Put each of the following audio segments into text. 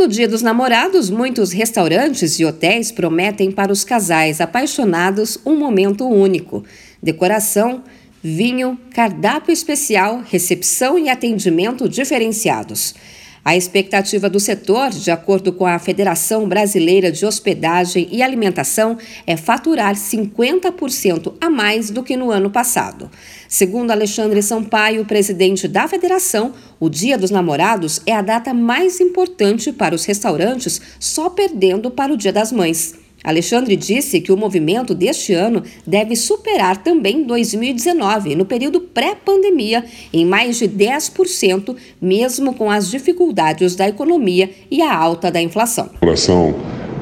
No Dia dos Namorados, muitos restaurantes e hotéis prometem para os casais apaixonados um momento único. Decoração, vinho, cardápio especial, recepção e atendimento diferenciados. A expectativa do setor, de acordo com a Federação Brasileira de Hospedagem e Alimentação, é faturar 50% a mais do que no ano passado. Segundo Alexandre Sampaio, presidente da federação, o Dia dos Namorados é a data mais importante para os restaurantes, só perdendo para o Dia das Mães. Alexandre disse que o movimento deste ano deve superar também 2019, no período pré-pandemia, em mais de 10%, mesmo com as dificuldades da economia e a alta da inflação. A população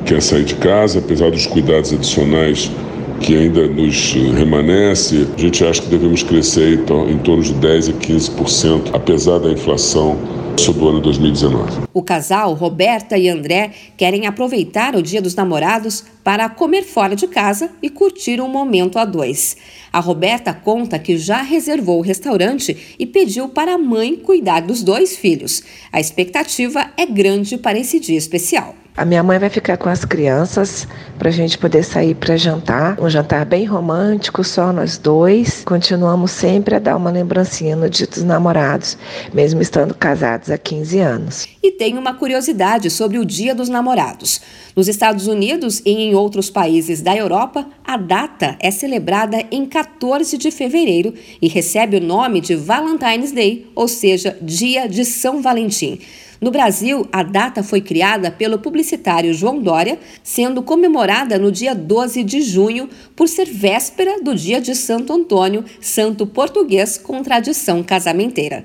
quer sair de casa, apesar dos cuidados adicionais que ainda nos remanesce, a gente acha que devemos crescer em torno de 10 a 15%, apesar da inflação do ano 2019. O casal, Roberta e André, querem aproveitar o Dia dos Namorados para comer fora de casa e curtir um momento a dois. A Roberta conta que já reservou o restaurante e pediu para a mãe cuidar dos dois filhos. A expectativa é grande para esse dia especial. A minha mãe vai ficar com as crianças para a gente poder sair para jantar. Um jantar bem romântico, só nós dois. Continuamos sempre a dar uma lembrancinha no Dia dos Namorados, mesmo estando casados há 15 anos. E tem uma curiosidade sobre o Dia dos Namorados. Nos Estados Unidos e em outros países da Europa, a data é celebrada em 14 de fevereiro e recebe o nome de Valentine's Day, ou seja, Dia de São Valentim. No Brasil, a data foi criada pelo publicitário João Dória, sendo comemorada no dia 12 de junho, por ser véspera do dia de Santo Antônio, santo português com tradição casamenteira.